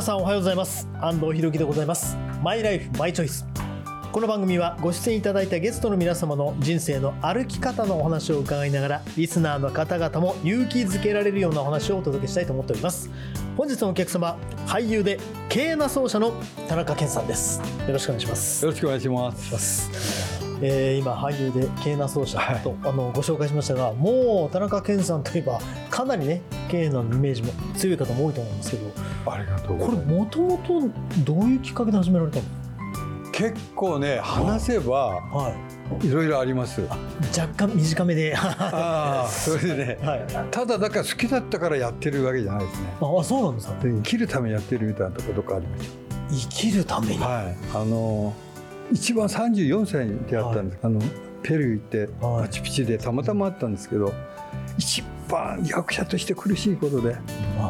皆さんおはようございます。安藤博樹でございます。マイライフマイチョイス。この番組はご出演いただいたゲストの皆様の人生の歩き方のお話を伺いながらリスナーの方々も勇気づけられるようなお話をお届けしたいと思っております。本日のお客様俳優で経営な奏者の田中健さんです。よろしくお願いします。よろしくお願いします。えー、今俳優で経営な奏者と、はい、あのご紹介しましたがもう田中健さんといえばかなりね経営のイメージも強い方も多いと思うんですけどありがとうこれもともとどういうきっかけで始められたの？結構ね話せば、はい、いろいろあります。若干短めで。ああそれでね、はい、ただだから好きだったからやってるわけじゃないですね。あそうなんですか？生きるためにやってるみたいなところとかありました生きるために？はい。あの一番34歳に出会ったんです、はい、あのペルー行ってマチュピチュでたまたまあったんですけど一番役者として苦しいことで、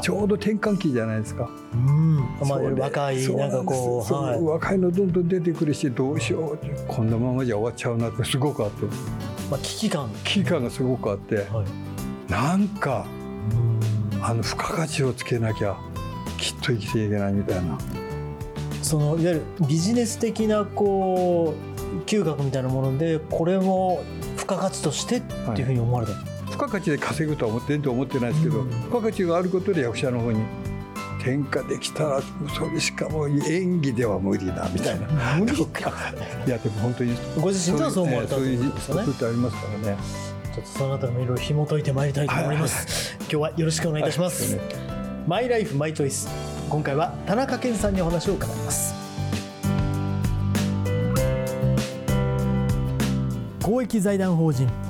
ちょうど転換期じゃないですか。うん、まあ、若いなんかこう、はい、若いのどんどん出てくるしどうしようこんなままじゃ終わっちゃうなってすごくあって、まあ、危機感。危機感がすごくあって、はい、なんかあの付加価値をつけなきゃきっと生きていけないみたいな。そのいわゆるビジネス的なこう嗅覚みたいなものでこれも付加価値としてっていうふうに思われた、はい付加価値で稼ぐとは思ってんと思ってないですけど、付加価値があることで役者の方に転嫁できたらそれしかも演技では無理だみたいな。無理か。いやでも本当にご自身とはそう思われたということってありますからね。ちょっとそのあたりもいろいろ紐解いてまいりたいと思います、今日はよろしくお願いいたします、はい、マイライフマイチョイス。今回は田中健さんにお話を伺います。公益財団法人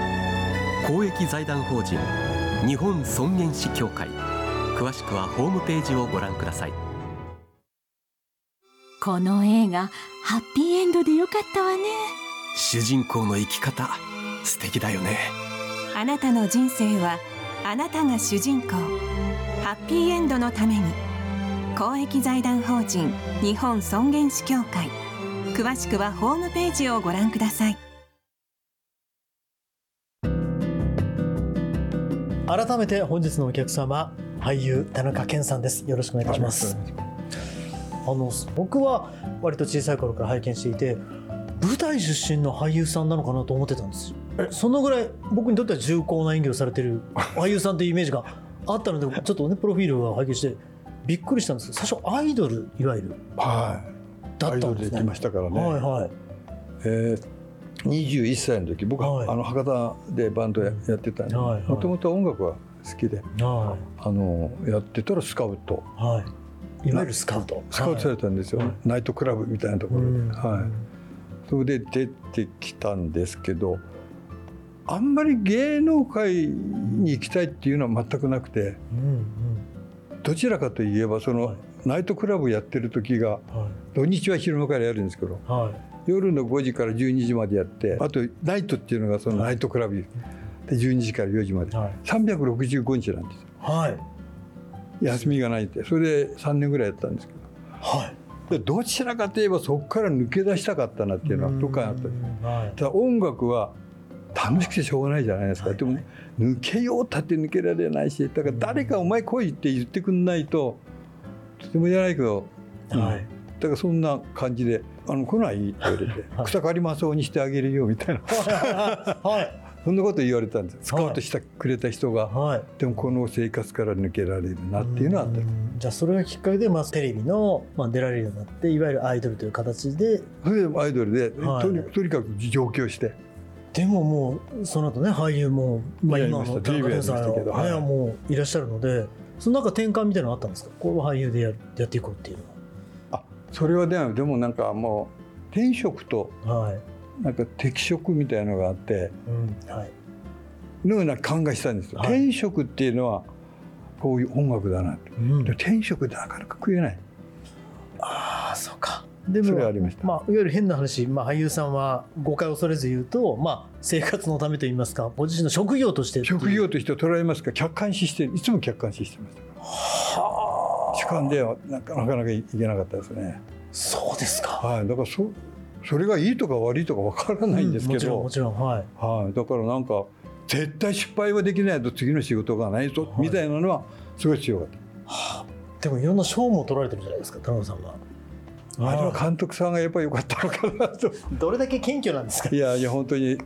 公益財団法人日本尊厳死協会。詳しくはホームページをご覧ください。この映画ハッピーエンドでよかったわね。主人公の生き方素敵だよね。あなたの人生はあなたが主人公。ハッピーエンドのために。公益財団法人日本尊厳死協会。詳しくはホームページをご覧ください改めて本日のお客様俳優田中健さんですよろしくお願いいたしますあの僕は割と小さい頃から拝見していて舞台出身の俳優さんなのかなと思ってたんですえそのぐらい僕にとっては重厚な演技をされてる俳優さんというイメージがあったのでちょっとねプロフィールを拝見してびっくりしたんですけど最初アイドルいわゆるはいだったんですね。アイドルできましたからね。はいはい。えー21歳の時僕は、はい、あの博多でバンドやってたんでもともと音楽は好きで、はい、あのやってたらスカウト、はい、いわゆるスカウト。スカウトされたんですよ、はい、ナイトクラブみたいなところで、はい、それで出てきたんですけどあんまり芸能界に行きたいっていうのは全くなくて、うんうん、どちらかといえばその、ナイトクラブやってる時が、土日は昼間からやるんですけど、夜の5時から12時までやってあとナイトっていうのがそのナイトクラブで12時から4時まで、はい、365日なんですよ、はい、休みがないって。それで3年ぐらいやったんですけど、はい、でどちらかといえばそこから抜け出したかったなっていうのはどっかにあったんはい、ただ音楽は楽しくてしょうがないじゃないですか、はい、でも抜けようたって抜けられないしだから誰か「お前来い」って言ってくんないととてもじゃないけど、はい、だからそんな感じで「あの来ない?」って言われて「草刈りまそうにしてあげるよ」みたいな。はい。そんなこと言われたんです。スカウトしてくれた人が、はい、でもこの生活から抜けられるなっていうのはあった。じゃあそれがきっかけで、まあ、テレビの、まあ、出られるようになっていわゆるアイドルという形で。それでアイドルで、はい、とにとにかく上京して。でももうその後ね俳優も、まあ、今の田中さんはもういらっしゃるのでその中転換みたいなのあったんですか？これは俳優でややっていこうっていうのはそれはでもでもなんかもう転職となんか適職みたいのがあって、はい、のような考えしたんですよ、はい、転職っていうのはこういう音楽だなと、うん、転職ってなかなか食えない。あああそうか。でそれはありました。まあ、いわゆる変な話、まあ、俳優さんは誤解を恐れず言うと、まあ、生活のためといいますかご自身の職業として職業として捉えますか？客観視していつも客観視してましたはあ主観ではなかなかいけなかったですねそうですか。はい。だからそそれがいいとか悪いとかわからないんですけど、うんもちろんもちろんはい。はい、だからなんか絶対失敗はできないと次の仕事がないぞ、はい。みたいなのはすごい強かっはあ。でもいろんな賞も取られてるじゃないですか田中さんは。たあれは監督さんがやっぱり良かったのかなと。どれだけ謙虚なんですか。いやいや本当に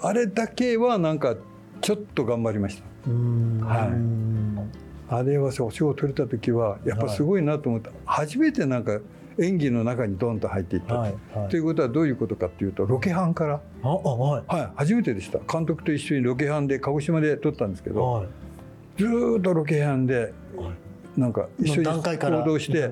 あれだけはなんかちょっと頑張りました。うーん。はいあれはお仕事取れた時はやっぱすごいなと思った、初めてなんか演技の中にドンと入っていった、はいはい。ということはどういうことかっていうとロケハンから、はい。はい、初めてでした。監督と一緒にロケハンで鹿児島で撮ったんですけど、はい。ずーっとロケハンでなんか一緒に行動して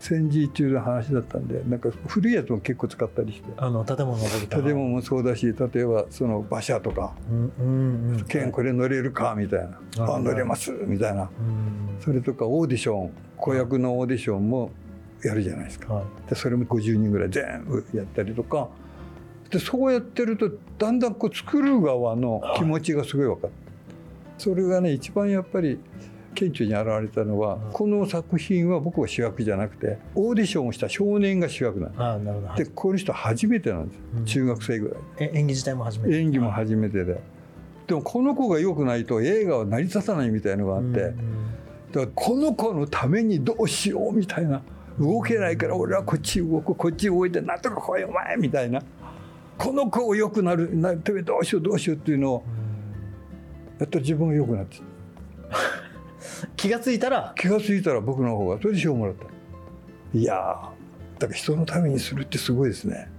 戦時中の話だったんでなんか古いやつも結構使ったりして。あの建物建物もそうだし例えばその馬車とかうんうんうん「剣これ乗れるか?」みたいな「はいあ乗れます」みたいな。うん。それとかオーディション子役のオーディションもやるじゃないですか。はい。でそれも50人ぐらい全部やったりとか。でそうやってるとだんだんこう作る側の気持ちがすごい分かってそれがね一番やっぱり顕著に現れたのはこの作品は僕は主役じゃなくてオーディションをした少年が主役なんですでこの人初めてなんです。ようん。中学生ぐらい。え演技自体も初めて。演技も初めてで。でもこの子が良くないと映画は成り立たないみたいのがあって、うんだからこの子のためにどうしようみたいな。動けないから俺はこっち動くこっち動いてなんとか来いお前みたいな。この子を良くなるなてめえどうしようどうしようっていうのをやったら自分が良くなって 気がついたら気が付いたら僕の方がそれで賞をもらった。いやーだから人のためにするってすごいですね。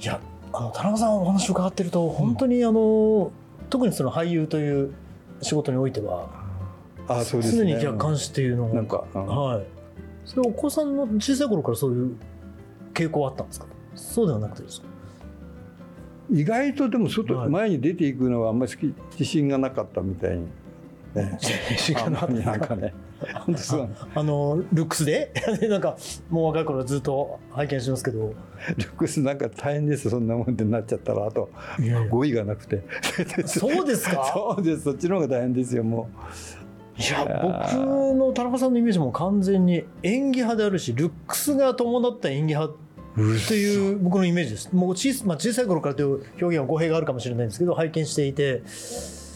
いやあの田中さんお話を伺ってると本当にあの、特にその俳優という仕事においてはああそうですね。常に客観視っていうのをなんか、うん。はい。それお子さんの小さい頃からそういう傾向はあったんですか？そうではなくてですか？意外とでも外、はい。前に出ていくのはあんまり自信がなかったみたいに、ね、あん。ま りなんかね。本当そう。あのルックス で？なんかもう若い頃ずっと拝見してますけど。ルックスなんか大変ですそんなもんでなっちゃったらあと語彙がなくて。そうですか？そうです。そっちの方が大変ですよもいや僕の田中さんのイメージも完全に演技派であるしルックスが伴った演技派うという僕のイメージです。もう小さ,、まあ、小さい頃からという表現は語弊があるかもしれないんですけど拝見していて。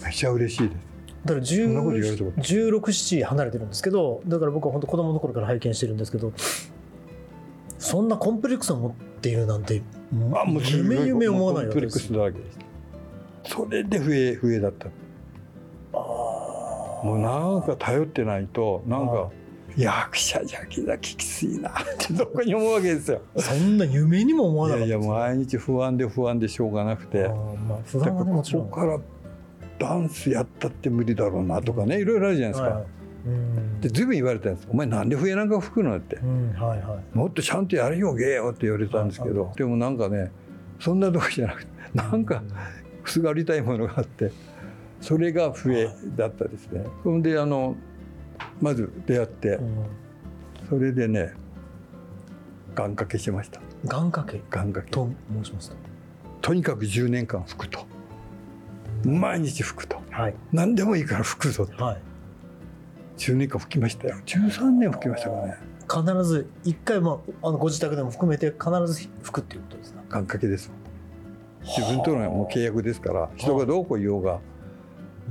めちゃ嬉しいですだからんなこと言われたこと1617離れてるんですけどだから僕は本当子供の頃から拝見してるんですけどそんなコンプレックスを持っているなんてあもう夢夢思わないわけですそれで笛笛だった。あもうなんか頼ってないとなんはか役者じゃきだききついなってどこに思うわけですよ。ーそんな夢にも思わいなかったやいや毎日不安で不安でしょうがなくて。まあ不安はねもちろん。こからダンスやったって無理だろうなとかねいろいろあるじゃないですか、はいで随分言われたんです「お前なんで笛なんか吹くの?」って。うんはいはい「もっとちゃんとやれよ芸よ」って言われたんですけどでもなんかねそんなとこじゃなくてなんかすがりたいものがあってそれが笛だったですね。そんであのまず出会ってうん。それでね願掛けしました。願掛け？願掛け。と申しますと？とにかく10年間吹くと毎日吹くと。はい。何でもいいから吹くぞはい。10年間吹きましたよ。13年吹きましたからね。必ず一回もあのご自宅でも含めて必ず吹くっていうことですか？願掛けです。自分とのもう契約ですから人がどうこう言おうが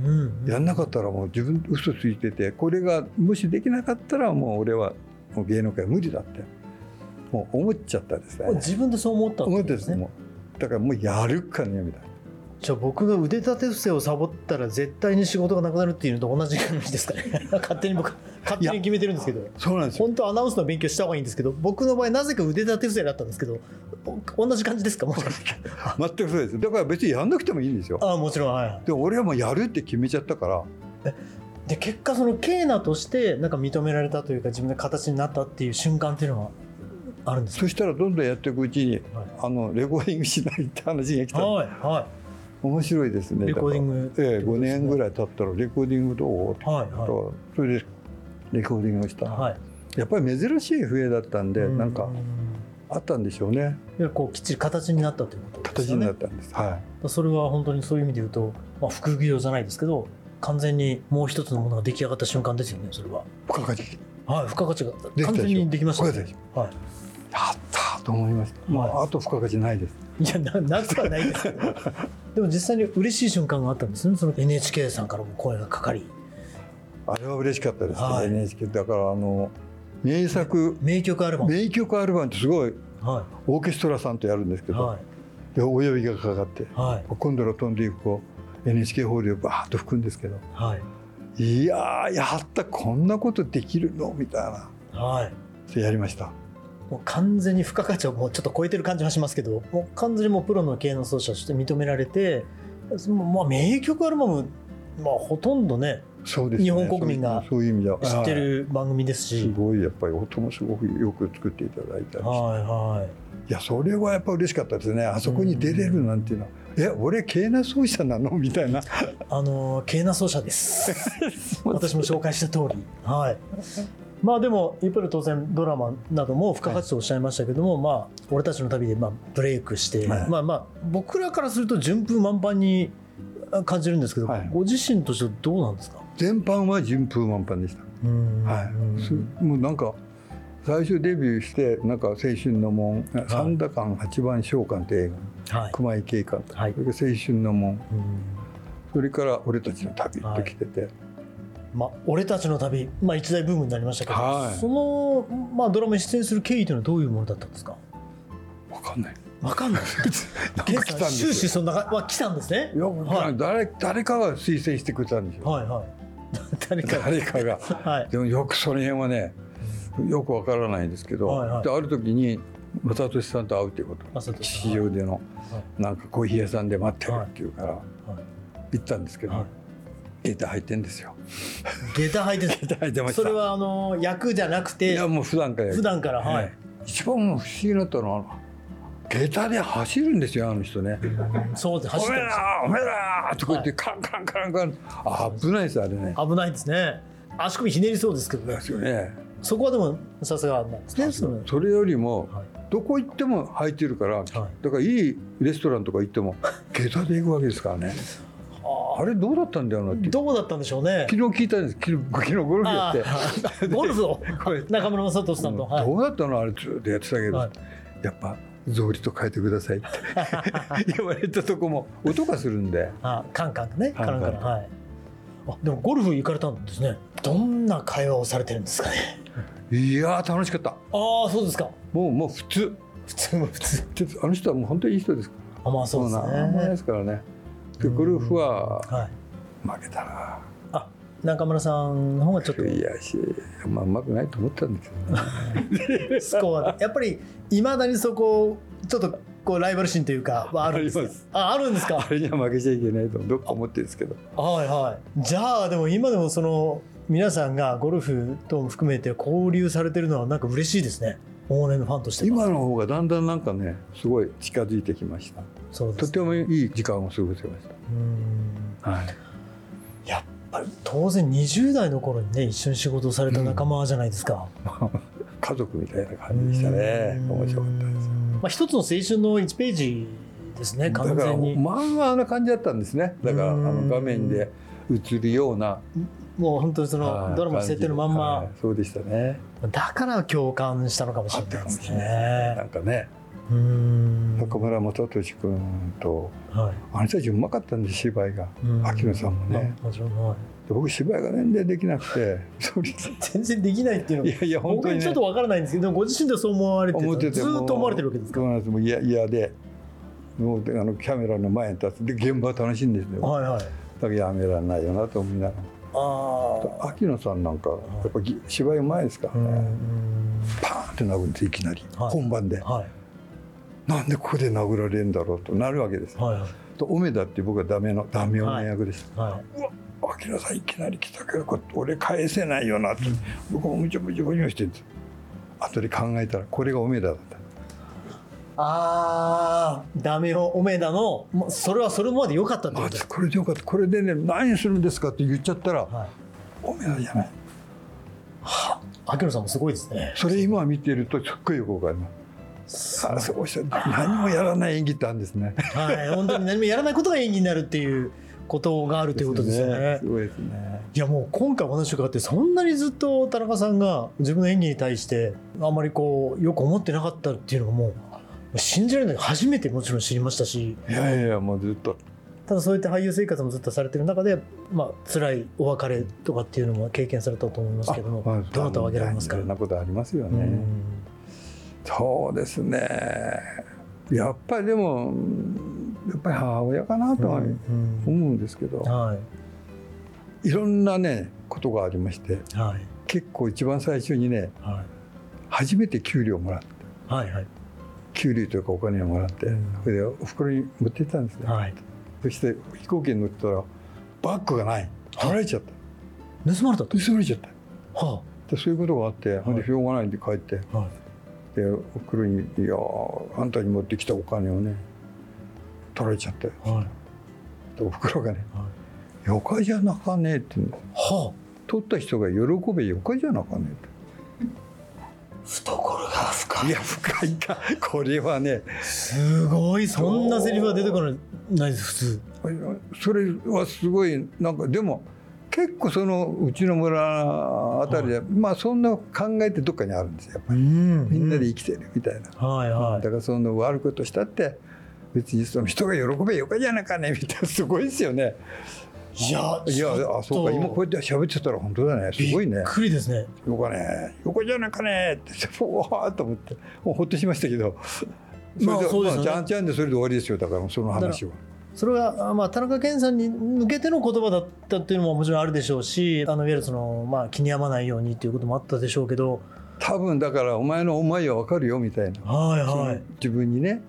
うんやんなかったらもう自分嘘ついててこれがもしできなかったらもう俺はもう芸能界無理だって。もう思っちゃったですね。自分でそう思ったって思ことでねってです。すもうだからもうやるかねみたいなじゃあ僕が腕立て伏せをサボったら絶対に仕事がなくなるっていうのと同じ感じですかね。勝手に僕勝手に決めてるんですけど。そうなんですよ本当はアナウンスの勉強した方がいいんですけど僕の場合なぜか腕立て伏せだったんですけどお同じ感じですか？もう全くそうです。だから別にやんなくてもいいんですよ。ああもちろんはいはい。でも俺はもうやるって決めちゃったから。で結果そのケーナとしてなんか認められたというか自分で形になったっていう瞬間っていうのはあるんですか？そしたらどんどんやっていくうちにはい。あのレコーディングしないって話が来たはいは面白いですね。レコーディング。ええ5年ぐいらい経ったらレコーディングどう？はい言ったらそれでレコーディングをした、はい。やっぱり珍しい笛だったんで、なんかあったんでしょうね。いわゆるこうきっちり形になったということですよね。形になったんです。はい。それは本当にそういう意味で言うと、まあ、副業じゃないですけど完全にもう一つのものが出来上がった瞬間ですよねそれは。付加価値。はい付加価値が。完全にできましたね。はやったと思いました、まあ、あと付加価値ないですいいやななくはないです。け どでも実際に嬉しい瞬間があったんですね。その NHK さんからも声がかかり。あれは嬉しかったですね、はい。NHK だからあの名作。名曲アルバム。名曲アルバムってすごいはオーケストラさんとやるんですけど、い。はでお呼びがかかっていはい。今度の飛んでいくこう NHK ホールでバーッと吹くんですけどはい。いやーやったこんなことできるの？みたいな。はい。それやりましたもう完全に付加価値をもうちょっと超えてる感じはしますけどもう完全にもうプロの芸能奏者として認められてそのまあ名曲アルバムまあほとんどねそうですね。日本国民がそういうそういう意味では。知ってはい。る番組ですし、すごいやっぱり音もすごくよく作っていただいたりして、はいはい。いやそれはやっぱ嬉しかったですね。あそこに出れるなんていうのは、え俺ケーナ奏者なの？みたいな。あのケーナ奏者です。私も紹介した通り。はいまあでも一方で当然ドラマなども付加価値とおっしゃいましたけども、まあ俺たちの旅でまあブレイクして、はい。まあまあ僕らからすると順風満帆に感じるんですけど、はい。ご自身としてはどうなんですか？全般は順風満帆でした。うん。はい、すもうなんか最初デビューしてなんか青春の門「三田館八番召喚」って映画はい、熊井慶監督、はい。それから青春の門。うん。それから俺たちの旅って来てて、まあ、俺たちの旅、まあ、一大ブームになりましたけど、はい。その、まあ、ドラマに出演する経緯というのはどういうものだったんですか？わかんない。わかんない。終始そんな、まあ、来たんですね。いや、はい。誰誰かが推薦してくれたんですよ、はいはい。誰か。誰かが。はい。でもよくその辺はねよくわからないんですけど、はいはい。である時に正俊さんと会うということ。正俊さん。市場での、なんかコーヒー屋さんで待ってるっていうから、行ったんですけど、はいエータ入ってんですよ。下駄履いてエータ入ってまた。した。それはあの役じゃなくいてやもう普段から普段からはい。ええ。一番不思議だったのは下駄で走るんですよあの人ね。そうで「おめえ走ってるんですだおめえだ!」とか言ってカンカンカンカン。あ危ないですあれね。危ないですね。足首ひねりそうですけどね。で。すよね。そこはでもさすがなんですね。それよりもはい。どこ行っても履いてるから、だからいいレストランとか行っても下駄で行くわけですからねあれどうだったんだろうなってどうだったんでしょうね。昨日聞いたんです。昨日昨日ゴルフやって。ゴルフを？中村雅俊さんと。はい。どうだったの？あれずっとやってたけど、はい。やっぱ草履と変えてくださいって。言われたとこも音がするんで。あカンカンがね。カンカン。カランカラン。はい。あでもゴルフ行かれたんですね。どんな会話をされてるんですかね。いやー楽しかった。ああそうですか。もうもう普通。普通も普通。あの人はもう本当にいい人ですかあまあそうですもなんもないでねすからねでゴルフははい。負けたな。あ中村さんの方がちょっと。いやしまあうまくないと思ったんですけどね。スコアやっぱりいまだにそこちょっとこうライバル心というかはあるんですか？あああるんですか？あれには負けちゃいけないとどっか思ってるんですけど。はいはい。じゃあでも今でもその皆さんがゴルフとも含めて交流されてるのはなんか嬉しいですね往年のファンとして。は今の方がだんだんなんかねすごい近づいてきました。そうですとてもいい時間を過ごせましうん。たはい。やっぱり当然20代の頃にね一緒に仕事をされた仲間じゃないですか、家族みたいな感じでしたね。うん。面白かったです。まあ、一つの青春の1ページですね完全に。漫画な感じだったんですね。だからあうん。の画面で映るようなもう本当にそはい。のドラマの設定のまんま、はい。そうでしたね。だから共感したのかもしれないですかもしれなんかね。うん。中村雅俊君とはい。あの人たちうまかったんです芝居が。うん。秋野さんもね。まあもちろん、はい。で僕芝居が全然できなくて。全然できないっていうのいやいや本当にね。ちょっとわからないんですけどご自身でそう思われてててずーっと思われてるわけですか？そうもう嫌嫌で。もうであのキャメラの前に立つで現場は楽しいんですよ。はいはい。だからやめられないよなと思いながあら秋野さんなんかやっぱぎ芝居うまいですからね。パーンって殴るんですいきなりはい。本番で。はい。なんでここで殴られるんだろうとなるわけですはいはい。とオメダって僕はダメのダメ女役でしたはい。秋野さんいきなり来たけどこれ俺返せないよなって。僕もむちゃむちゃむちゃして後で考えたらこれがオメダだったああダメよオメダの。もうそれはそれまで良かったってこあとこれでよかった。これでね何するんですかって言っちゃったらはい。オメダじゃない秋野さんもすごいですね。それ今見てるとすっごいよくわかりますあそうした何もやらない演技ってあるんですね。はい、本当に何もやらないことが演技になるっていうことがあるということですよね。すごいですね。いやもう今回お話伺ってそんなにずっと田中さんが自分の演技に対してあんまりこうよく思ってなかったっていうのがもう信じられない。初めてもちろん知りましたし。いやいやもうずっと。ただそうやって俳優生活もずっとされてる中で、まあ辛いお別れとかっていうのも経験されたと思いますけども、あまあどなたを挙げられますかいろんなことありますよね。うん。そうですね。やっぱりでもやっぱり母親かなとはうん思うんですけど、はい。いろんなねことがありましてはい。結構一番最初にねはい。初めて給料をもらって。はいはい給料というかお金をもらって、うん。それでお袋に持って行ったんですね、はい。そして飛行機に乗ってたらバッグがない。取られちゃった。盗まれたと？盗まれちゃった。はでそういうことがあって、はい。でしょうがないんで帰って。あはい。でお袋に「いやあんたに持ってきたお金をね取られちゃって。はい。でお袋がねは「よかじゃなかねえ」って言うんだは取った人が喜べよかじゃなかねえって懐が深い。や深いか。これはね。すごいそんなセリフが出てこないです普通。それはすごいなんかでも結構そのうちの村あたりで、まあそんな考えてどっかにあるんですよやっぱり。んみんなで生きてるみたいな、はいはい。だからその悪いことしたって別にその人が喜べよかじゃなかねみたいなすごいですよねいやいやあそうか今こうやって喋ってたら本当だね。すごいね。びっくりですね。よかね。よかじゃなかねってふわーっと思って。もうほっとしましたけど。それで,、まあそうですよね。ちゃんちゃんでそれで終わりですよ。だからその話は。それは、まあ、田中健さんに向けての言葉だったっていうのももちろんあるでしょうしあのいわゆるその、まあ、気に病まないようにっていうこともあったでしょうけど。多分だからお前の思いは分かるよみたいな、はいはい。自分にね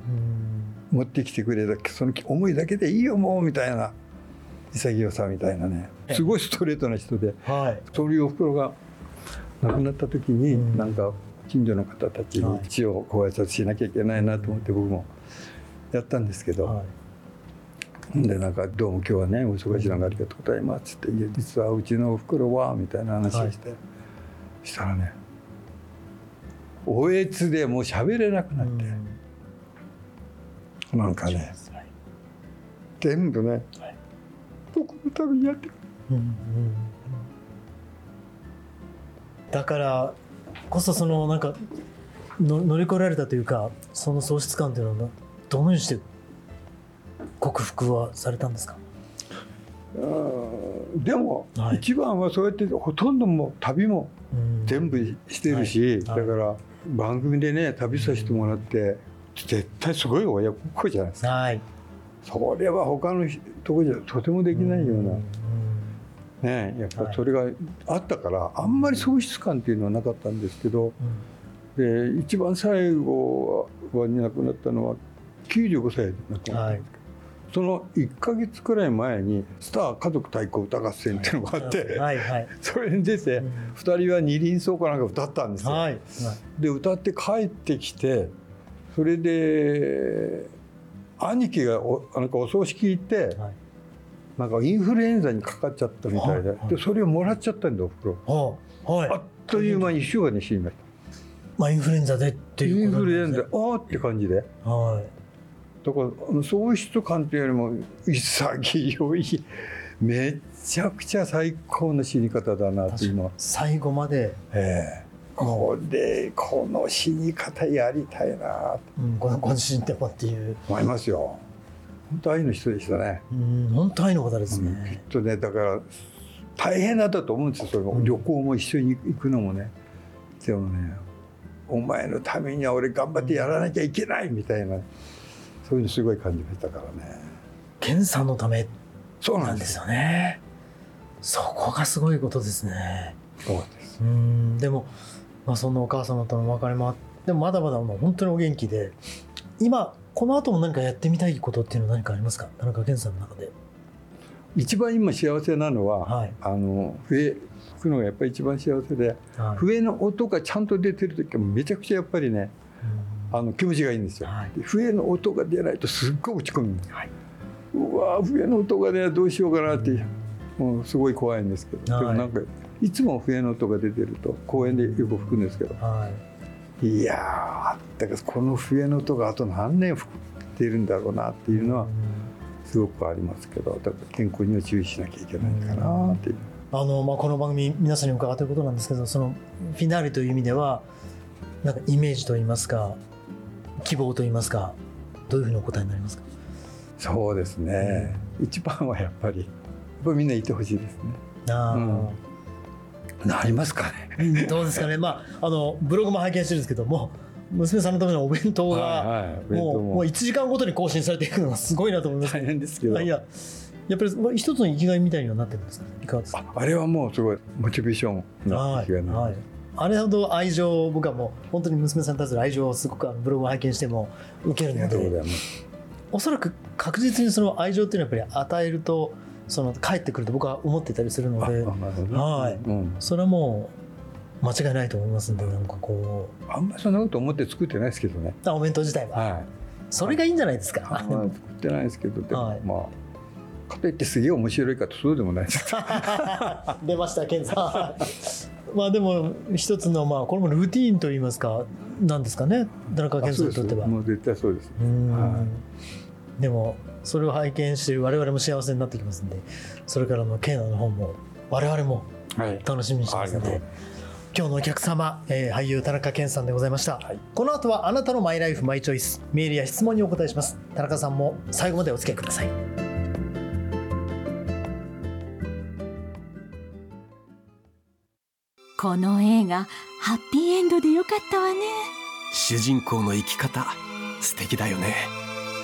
うん。持ってきてくれたその思いだけでいいよもうみたいな潔さみたいなね。すごいストレートな人ではい。そういうおふくろが亡くなった時に、うん。なんか近所の方たちはい。に一応ご挨拶しなきゃいけないなと思って僕もやったんですけど、はい。でなんか「どうも今日はねお忙しい中ありがとうございます」って言って「いや実はうちのおふくろは」みたいな話をして、したらねおえつでもう喋れなくなって、なんかね全部ね、はい僕のためにやってくうんうんうん。だからこそそのなんかの乗り越えられたというかその喪失感というのはどのようにして克服はされたんですか？うんでも、はい。一番はそうやってほとんどもう旅もうん。全部してるし、はい。はい。だから番組でね旅させてもらって絶対すごい親孝行じゃないですか。はいそれは他のとこじゃとてもできないような、んねやっぱそれがあったからあんまり喪失感っていうのはなかったんですけどで一番最後は亡くなったのは95歳で亡くなったんですけど、はい。その1か月くらい前に「スター家族対抗歌合戦」っていうのがあって、はい。はい。それに出てうん2人は二輪奏かなんか歌ったんですよ。はい。で歌って帰ってきてそれで兄貴がおなんかお葬式行ってはい。なんかインフルエンザにかかっちゃったみたいではいでそれをもらっちゃったんだおふくろ。あっという間に1週間で死にましまあインフルエンザでってた。インいうこフルエンザああって感じで。はい。だから喪失感っていうよりも潔いめちゃくちゃ最高の死に方だなって今、最後まで、ええこれこの死に方やりたいな。とうん、ごご自身でもっていう、思いますよ。本当愛の人でしたね、うん、本当愛の方ですうんきっね、とねだから大変だったと思うんですよ。それも、うん。旅行も一緒に行くのもね。でもねお前のためには俺頑張ってやらなきゃいけないみたいな。そういうのすごい感じましたからね。健さんのためそうななんんですよね。そこがすごいことですね。そうです。うんでも、まあ、そんなお母様とのお別れもあってでもまだまだもう本当にお元気で今この後も何かやってみたいことっていうのは何かありますか？田中健さんの中で。一番今幸せなのは、はい。あの笛吹くのがやっぱり一番幸せではい。笛の音がちゃんと出てる時はめちゃくちゃやっぱりねあの気持ちがいいんですよ、はい。で笛の音が出ないとすっごい落ち込むんです、はい。うわー笛の音がねどうしようかなって、もうすごい怖いんですけど、はい。でもなんかいつも笛の音が出てると公園でよく吹くんですけど。はい。いやあだからこの笛の音があと何年吹っているんだろうなっていうのはすごくありますけどだから健康には注意しなきゃいけないかなっていう。あのまあ、この番組皆さんに伺っていることなんですけどそのフィナーレという意味ではなんかイメージといいますか希望といいますかどういうふうにお答えになりますか？そうですね、一番はやっぱりやっぱりみんないてほしいですね。あうんなりますかね。どうですかね、まあ、あのブログも拝見してるんですけども娘さんのためのお弁当が、はいもうも。う1時間ごとに更新されていくのがすごいなと思います。大変ですけど。あいややっぱりまあ一つの生きがいみたいにはなってるんですかいかがですかああれはもうすごいモチベーションのはい、気がなはい、あれほど愛情を僕はもう本当に娘さんに対する愛情をすごくブログを拝見しても受けるので。おそらく確実にその愛情っていうのはやっぱり与えるとその返ってくると僕は思っていたりするのではい。うん、それはもう間違いないと思いますんでなんかこう。あんまりそんなこと思って作ってないですけどね。あお弁当自体は。はい。それがいいんじゃないですか。あんまり作ってないですけど、でも、はい。まあ。かといってすげえ面白いかとそうでもないです。出ました健さん。まあでも一つのまあこれもルーティーンといいますかなんですかね。田中健さんにとっては。もう絶対そうです。うん。はでもそれを拝見している我々も幸せになってきますんでそれからのケイナの方も我々もはい。楽しみにしてますのでありがと今日のお客様、えー俳優田中健さんでございました、はい。この後はあなたのマイライフマイチョイスメールや質問にお答えします。田中さんも最後までお付き合いください。この映画ハッピーエンドでよかったわね。主人公の生き方素敵だよね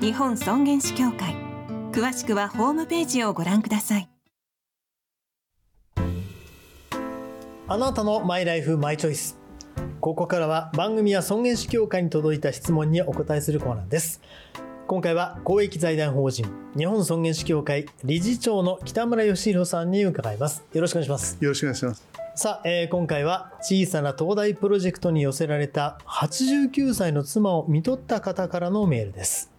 日本尊厳死協会。詳しくはホームページをご覧ください。あなたのマイライフマイチョイスここからは番組や尊厳死協会に届いた質問にお答えするコーナーです。今回は公益財団法人日本尊厳死協会理事長の北村義弘さんに伺います。よろしくお願いします。よろしくお願いします。さあ、えー今回は小さな東大プロジェクトに寄せられた89歳の妻を見とった方からのメールです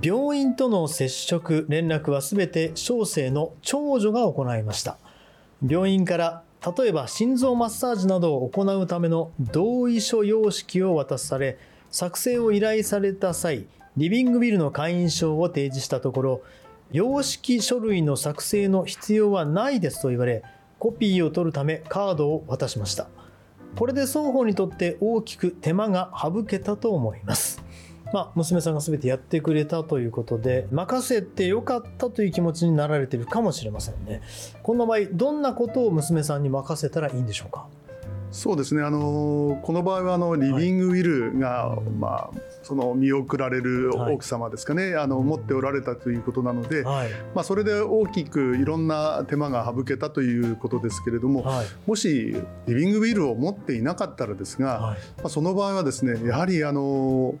病院との接触連絡はすべて小生の長女が行いました。病院から例えば心臓マッサージなどを行うための同意書様式を渡され作成を依頼された際リビングビルの会員証を提示したところ様式書類の作成の必要はないですと言われコピーを取るためカードを渡しました。これで双方にとって大きく手間が省けたと思います。まあ、娘さんが全てやってくれたということで任せてよかったという気持ちになられているかもしれませんね。こんな場合どんなことを娘さんに任せたらいいんでしょうか？そうですね。あのこの場合はあのリビングウィルが、まあその見送られる奥様ですかね。あの持っておられたということなので、はい。まあそれで大きくいろんな手間が省けたということですけれども、はい。もしリビングウィルを持っていなかったらですが、はい。まあ、その場合はですねやはりあの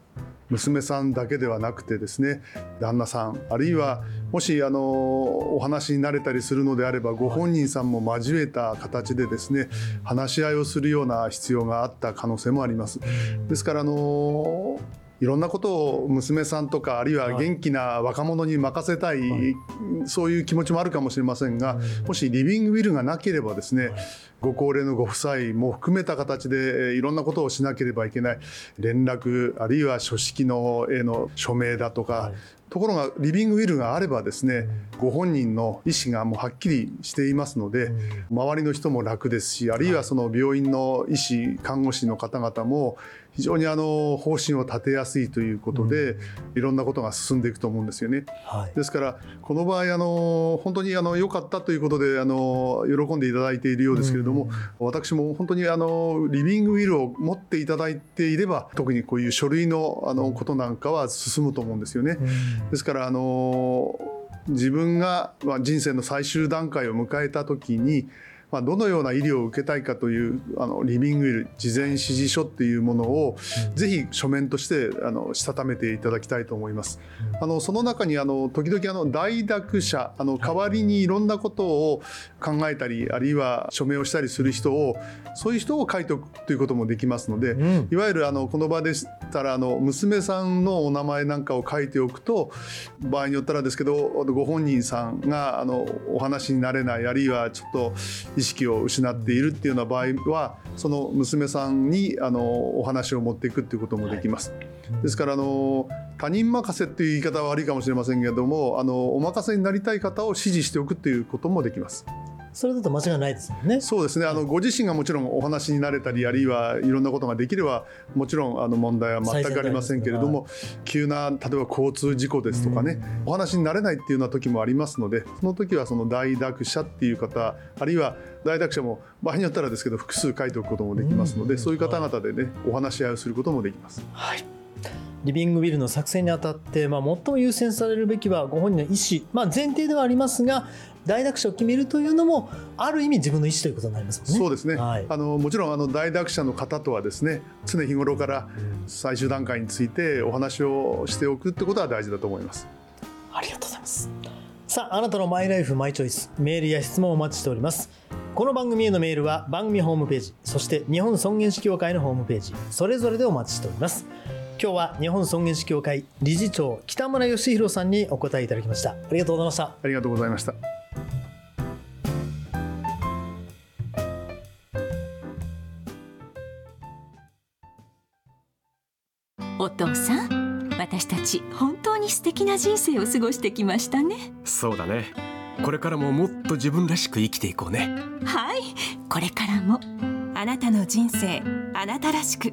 娘さんだけではなくてですね旦那さんあるいはもしあのお話になれたりするのであればご本人さんも交えた形でですね話し合いをするような必要があった可能性もあります。ですからあのいろんなことを娘さんとかあるいは元気な若者に任せたい、はい。そういう気持ちもあるかもしれませんが、もしリビングウィルがなければですね、ご高齢のご夫妻も含めた形でえーいろんなことをしなければいけない連絡あるいは書式のへの署名だとか、はい。ところがリビングウィルがあればですね、ご本人の意思がもうはっきりしていますので、周りの人も楽ですしあるいはその病院の医師看護師の方々も非常にあの方針を立てやすいということで、いろんなことが進んでいくと思うんですよね。はい。ですからこの場合あの本当にあの良かったということであの喜んでいただいているようですけれども、私も本当にあのリビングウィルを持っていただいていれば特にこういう書類のあのことなんかは進むと思うんですよね。ですからあの自分がまあ人生の最終段階を迎えた時にまあ、どのような医療を受けたいかというあのリビングウィル事前指示書っていうものを、ぜひ書面としてあのしたためていただきたいと思います。あのその中にあの時々あの代読者あの代わりにいろんなことを考えたりあるいは署名をしたりする人をそういう人を書いておくということもできますので、うん。いわゆるあのこの場でしたらあの娘さんのお名前なんかを書いておくと場合によったらですけどご本人さんがあのお話になれないあるいはちょっと意識を失っているっていうような場合はその娘さんにあのお話を持っていくっていうこともできます。ですからあの他人任せっていう言い方は悪いかもしれませんけれどもあのお任せになりたい方を指示しておくっていうこともできます。それだと間違いないですね。そうですねあのご自身がもちろんお話になれたりあるいはいろんなことができればもちろんあの問題は全くありませんけれども急な例えば交通事故ですとかねお話になれないっていうような時もありますのでその時はその代読者っていう方あるいは代読者も場合によったらですけど複数書いておくこともできますのでそういう方々でねお話し合いをすることもできます。はい。リビングウィルの作成にあたって、まあ、最も優先されるべきはご本人の意思、まあ、前提ではありますが代読者を決めるというのもある意味自分の意思ということになりますね。そうですね、はいあのもちろんあの代読者の方とはですね常日頃から最終段階についてお話をしておくってことは大事だと思います。ありがとうございます。さあ、あなたのマイライフマイチョイス、メールや質問をお待ちしております。この番組へのメールは番組ホームページ、そして日本尊厳死協会のホームページ、それぞれでお待ちしております。今日は日本尊厳死協会理事長北村義弘さんにお答えいただきました。ありがとうございました。ありがとうございました。お父さん私たち本当に素敵な人生を過ごしてきましたねそうだねこれからももっと自分らしく生きていこうねはいこれからもあなたの人生あなたらしく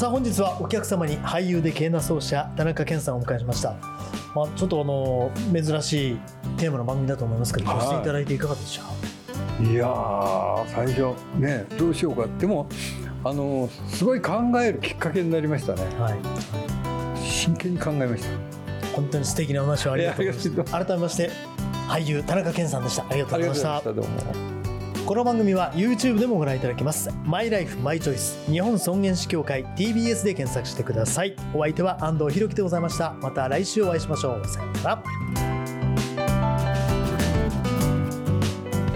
さあ本日はお客様に俳優で経営奏者田中健さんをお迎えしました。まあちょっとあの珍しいテーマの番組だと思いますけど、はいごしていただいていかがでした？か。いやー最初ねどうしようかでもあのすごい考えるきっかけになりましたねはい。真剣に考えました本当に素敵なお話をありがとうございました。改めまして俳優田中健さんでした。ありがとうあございましたこの番組は YouTube でもご覧いただけます。マイライフマイチョイス日本尊厳死協会 TBS で検索してください。お相手は安藤博樹でございました。また来週お会いしましょう。さようなら。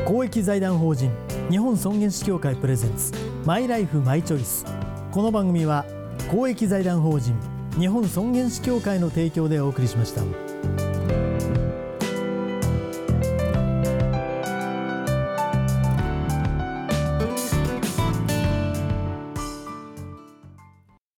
公益財団法人日本尊厳死協会プレゼンツマイライフマイチョイス。この番組は公益財団法人日本尊厳死協会の提供でお送りしました。